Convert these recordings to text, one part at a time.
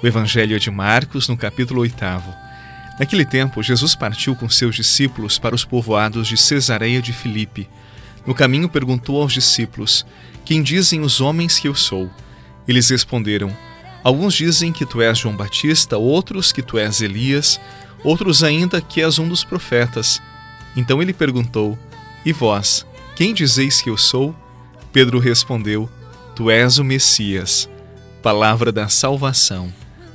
O Evangelho é de Marcos, no capítulo 8. Naquele tempo, Jesus partiu com seus discípulos para os povoados de Cesareia de Filipe. No caminho, perguntou aos discípulos: Quem dizem os homens que eu sou? Eles responderam: Alguns dizem que tu és João Batista, outros que tu és Elias, outros ainda que és um dos profetas. Então ele perguntou: E vós, quem dizeis que eu sou? Pedro respondeu: Tu és o Messias. Palavra da salvação.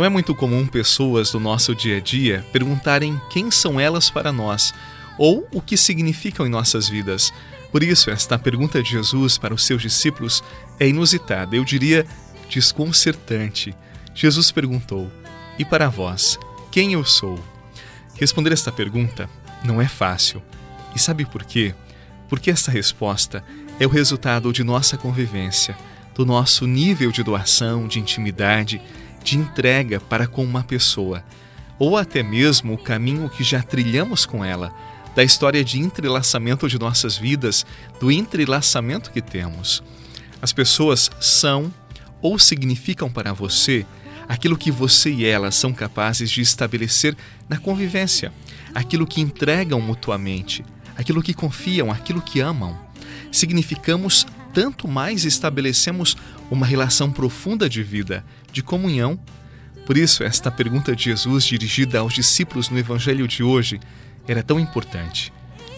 Não é muito comum pessoas do nosso dia a dia perguntarem quem são elas para nós ou o que significam em nossas vidas. Por isso, esta pergunta de Jesus para os seus discípulos é inusitada, eu diria desconcertante. Jesus perguntou: E para vós, quem eu sou? Responder esta pergunta não é fácil. E sabe por quê? Porque esta resposta é o resultado de nossa convivência, do nosso nível de doação, de intimidade, de entrega para com uma pessoa, ou até mesmo o caminho que já trilhamos com ela, da história de entrelaçamento de nossas vidas, do entrelaçamento que temos. As pessoas são ou significam para você aquilo que você e elas são capazes de estabelecer na convivência, aquilo que entregam mutuamente, aquilo que confiam, aquilo que amam. Significamos tanto mais estabelecemos uma relação profunda de vida, de comunhão. Por isso, esta pergunta de Jesus dirigida aos discípulos no Evangelho de hoje era tão importante.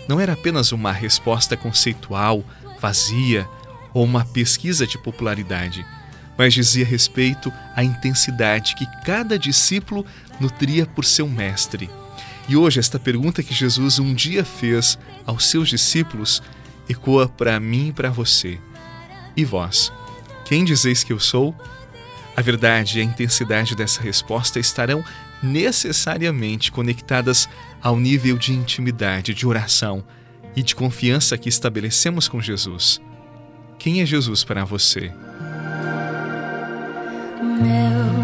Não era apenas uma resposta conceitual, vazia ou uma pesquisa de popularidade, mas dizia respeito à intensidade que cada discípulo nutria por seu mestre. E hoje, esta pergunta que Jesus um dia fez aos seus discípulos ecoa para mim e para você. E vós? Quem dizeis que eu sou? A verdade e a intensidade dessa resposta estarão necessariamente conectadas ao nível de intimidade, de oração e de confiança que estabelecemos com Jesus. Quem é Jesus para você? Meu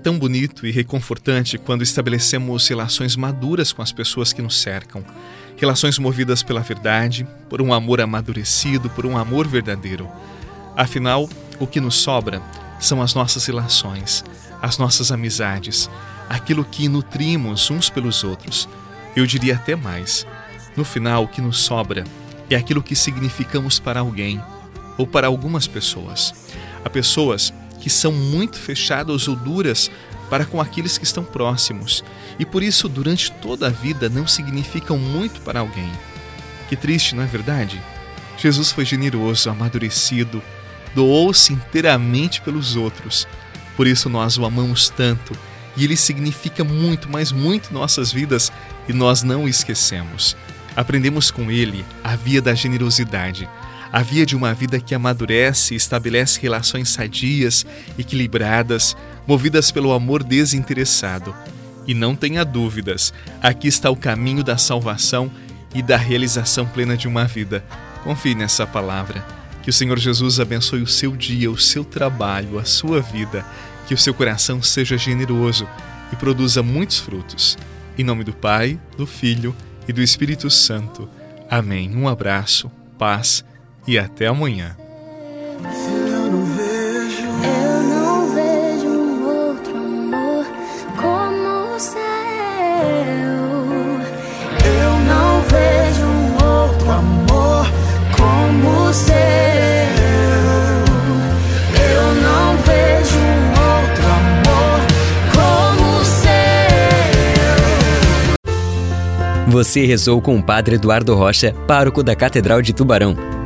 tão bonito e reconfortante quando estabelecemos relações maduras com as pessoas que nos cercam. Relações movidas pela verdade, por um amor amadurecido, por um amor verdadeiro. Afinal, o que nos sobra são as nossas relações, as nossas amizades, aquilo que nutrimos uns pelos outros. Eu diria até mais. No final, o que nos sobra é aquilo que significamos para alguém ou para algumas pessoas. Há pessoas que são muito fechadas ou duras para com aqueles que estão próximos e por isso durante toda a vida não significam muito para alguém. Que triste, não é verdade? Jesus foi generoso, amadurecido, doou-se inteiramente pelos outros. Por isso nós o amamos tanto e ele significa muito, mas muito nossas vidas e nós não o esquecemos. Aprendemos com ele a via da generosidade, a via de uma vida que amadurece e estabelece relações sadias, equilibradas, movidas pelo amor desinteressado. E não tenha dúvidas, aqui está o caminho da salvação e da realização plena de uma vida. Confie nessa palavra. Que o Senhor Jesus abençoe o seu dia, o seu trabalho, a sua vida. Que o seu coração seja generoso e produza muitos frutos. Em nome do Pai, do Filho e do Espírito Santo. Amém. Um abraço, paz e até amanhã. Eu não vejo, Eu não vejo um outro amor como o seu. eu não vejo um outro amor como o seu. Eu não vejo um outro amor como o seu. Você rezou com o Padre Eduardo Rocha, pároco da Catedral de Tubarão.